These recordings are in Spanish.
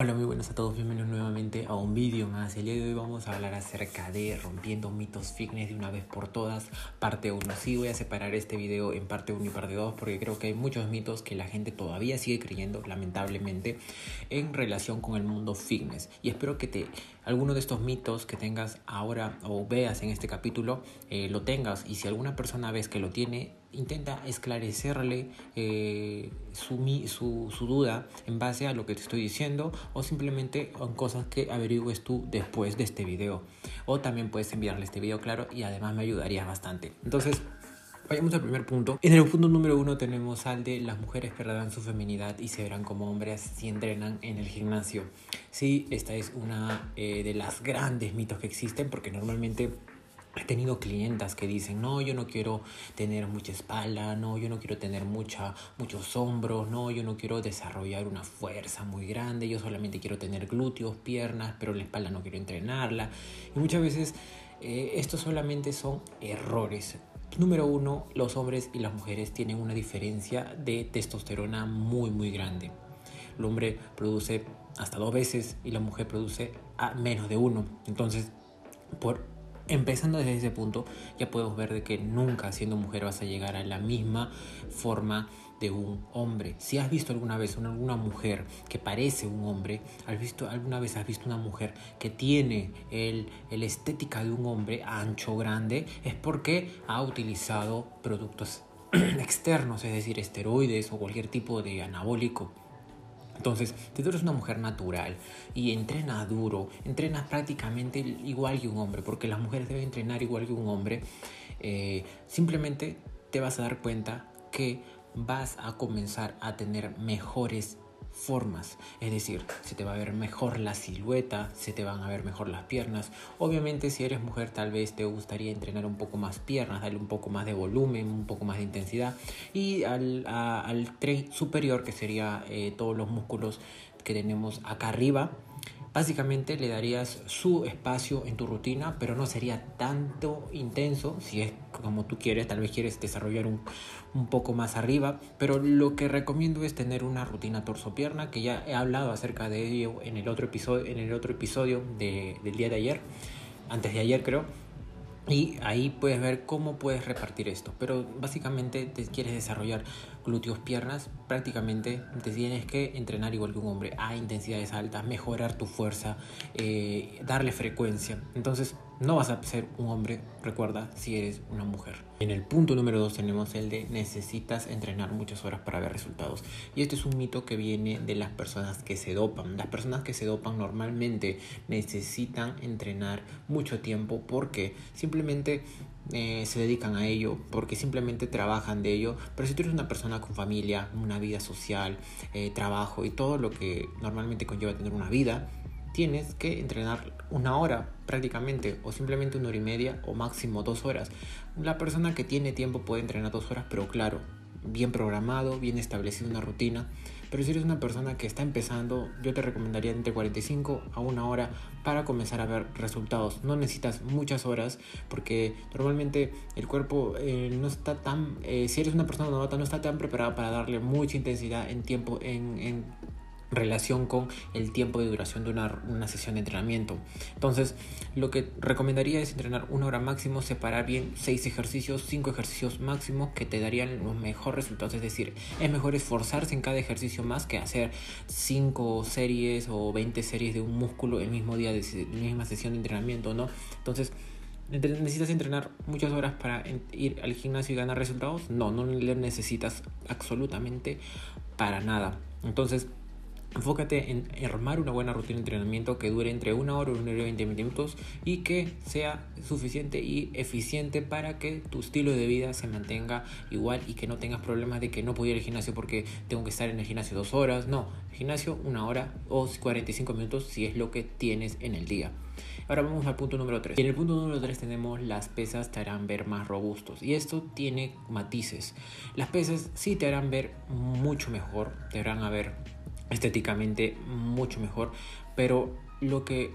Hola, muy buenas a todos, bienvenidos nuevamente a un vídeo más. El día de hoy vamos a hablar acerca de rompiendo mitos fitness de una vez por todas, parte 1. Sí, voy a separar este video en parte 1 y parte 2 porque creo que hay muchos mitos que la gente todavía sigue creyendo, lamentablemente, en relación con el mundo fitness. Y espero que te alguno de estos mitos que tengas ahora o veas en este capítulo eh, lo tengas y si alguna persona ves que lo tiene intenta esclarecerle eh, su, su, duda en base a lo que te estoy diciendo o simplemente en cosas que averigües tú después de este video. O también puedes enviarle este video claro y además me ayudaría bastante. Entonces, Vayamos al primer punto. En el punto número uno tenemos al de las mujeres perderán su feminidad y se verán como hombres si entrenan en el gimnasio. Sí, esta es una eh, de las grandes mitos que existen porque normalmente He tenido clientas que dicen, no, yo no quiero tener mucha espalda, no, yo no quiero tener mucha, muchos hombros, no, yo no quiero desarrollar una fuerza muy grande, yo solamente quiero tener glúteos, piernas, pero la espalda no quiero entrenarla. Y muchas veces eh, estos solamente son errores. Número uno, los hombres y las mujeres tienen una diferencia de testosterona muy, muy grande. El hombre produce hasta dos veces y la mujer produce a menos de uno. Entonces, por Empezando desde ese punto, ya podemos ver de que nunca siendo mujer vas a llegar a la misma forma de un hombre. Si has visto alguna vez una, mujer que parece un hombre, ¿has visto, alguna vez has visto una mujer que tiene el, el estética de un hombre ancho, grande, es porque ha utilizado productos externos, es decir, esteroides o cualquier tipo de anabólico entonces, si tú eres una mujer natural y entrenas duro, entrenas prácticamente igual que un hombre, porque las mujeres deben entrenar igual que un hombre, eh, simplemente te vas a dar cuenta que vas a comenzar a tener mejores formas. Es decir, se te va a ver mejor la silueta, se te van a ver mejor las piernas. Obviamente si eres mujer tal vez te gustaría entrenar un poco más piernas, darle un poco más de volumen, un poco más de intensidad. Y al, al tren superior, que sería eh, todos los músculos que tenemos acá arriba, Básicamente le darías su espacio en tu rutina, pero no sería tanto intenso si es como tú quieres, tal vez quieres desarrollar un, un poco más arriba, pero lo que recomiendo es tener una rutina torso-pierna, que ya he hablado acerca de ello en el otro episodio, en el otro episodio de, del día de ayer, antes de ayer creo, y ahí puedes ver cómo puedes repartir esto. Pero básicamente te quieres desarrollar glúteos, piernas, prácticamente te tienes que entrenar igual que un hombre a intensidades altas, mejorar tu fuerza, eh, darle frecuencia. Entonces no vas a ser un hombre, recuerda, si eres una mujer. En el punto número dos tenemos el de necesitas entrenar muchas horas para ver resultados. Y este es un mito que viene de las personas que se dopan. Las personas que se dopan normalmente necesitan entrenar mucho tiempo porque simplemente eh, se dedican a ello, porque simplemente trabajan de ello. Pero si tú eres una persona con familia, una vida social, eh, trabajo y todo lo que normalmente conlleva tener una vida, tienes que entrenar una hora prácticamente o simplemente una hora y media o máximo dos horas. La persona que tiene tiempo puede entrenar dos horas, pero claro, bien programado, bien establecido una rutina. Pero si eres una persona que está empezando, yo te recomendaría entre 45 a una hora para comenzar a ver resultados. No necesitas muchas horas porque normalmente el cuerpo eh, no está tan, eh, si eres una persona novata, no está tan preparado para darle mucha intensidad en tiempo, en, en relación con el tiempo de duración de una, una, sesión de entrenamiento. Entonces, lo que recomendaría es entrenar una hora máximo, separar bien seis ejercicios, cinco ejercicios máximo que te darían los mejores resultados. Es decir, es mejor esforzarse en cada ejercicio más que hacer cinco series o 20 series de un músculo el mismo día de la misma sesión de entrenamiento, ¿no? Entonces, ¿Necesitas entrenar muchas horas para ir al gimnasio y ganar resultados? No, no le necesitas absolutamente para nada. Entonces, Enfócate en armar una buena rutina de entrenamiento que dure entre una hora y una hora y 20 minutos y que sea suficiente y eficiente para que tu estilo de vida se mantenga igual y que no tengas problemas de que no puedo ir al gimnasio porque tengo que estar en el gimnasio dos horas. No, gimnasio una hora o 45 minutos si es lo que tienes en el día. Ahora vamos al punto número 3. Y en el punto número 3 tenemos las pesas te harán ver más robustos. Y esto tiene matices. Las pesas sí te harán ver mucho mejor, te harán ver estéticamente mucho mejor, pero lo que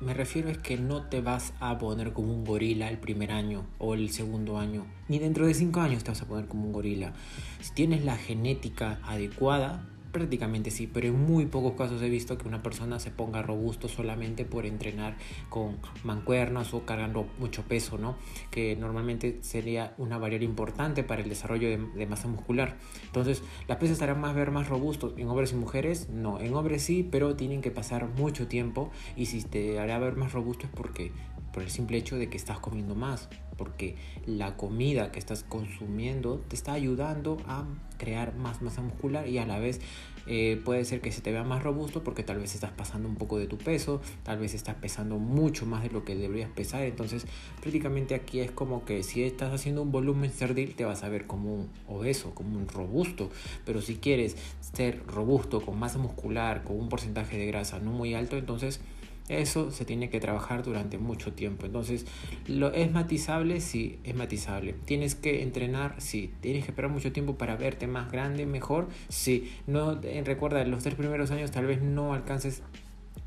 me refiero es que no te vas a poner como un gorila el primer año o el segundo año, ni dentro de cinco años te vas a poner como un gorila. Si tienes la genética adecuada, Prácticamente sí, pero en muy pocos casos he visto que una persona se ponga robusto solamente por entrenar con mancuernas o cargando mucho peso, ¿no? Que normalmente sería una variable importante para el desarrollo de, masa muscular. Entonces, las pesas estarán más ver más robustos. En hombres y mujeres, no. En hombres sí, pero tienen que pasar mucho tiempo y si te hará ver más robusto es porque por el simple hecho de que estás comiendo más, porque la comida que estás consumiendo te está ayudando a crear más masa muscular y a la vez eh, puede ser que se te vea más robusto porque tal vez estás pasando un poco de tu peso, tal vez estás pesando mucho más de lo que deberías pesar, entonces prácticamente aquí es como que si estás haciendo un volumen cerdil te vas a ver como un obeso, como un robusto, pero si quieres ser robusto con masa muscular, con un porcentaje de grasa no muy alto, entonces eso se tiene que trabajar durante mucho tiempo. Entonces, ¿lo es matizable? Sí, es matizable. ¿Tienes que entrenar? Sí. ¿Tienes que esperar mucho tiempo para verte más grande, mejor? Sí. No, eh, recuerda, los tres primeros años tal vez no alcances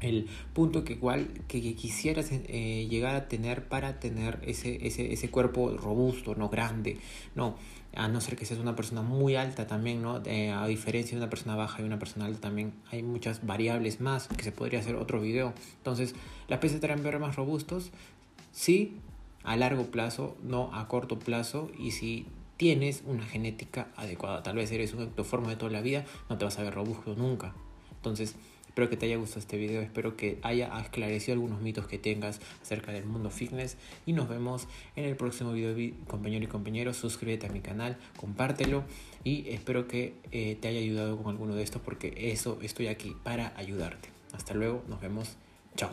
el punto que igual que, quisieras eh, llegar a tener para tener ese, ese, ese cuerpo robusto, no grande, no, a no ser que seas una persona muy alta también, ¿no? Eh, a diferencia de una persona baja y una persona alta también hay muchas variables más que se podría hacer otro video. Entonces, ¿las pesas te harán ver más robustos? Sí, a largo plazo, no a corto plazo y si tienes una genética adecuada, tal vez eres un ectoformo de toda la vida, no te vas a ver robusto nunca. Entonces, Espero que te haya gustado este video, espero que haya esclarecido algunos mitos que tengas acerca del mundo fitness y nos vemos en el próximo video, compañero y compañero. Suscríbete a mi canal, compártelo y espero que eh, te haya ayudado con alguno de estos porque eso estoy aquí para ayudarte. Hasta luego, nos vemos, chao.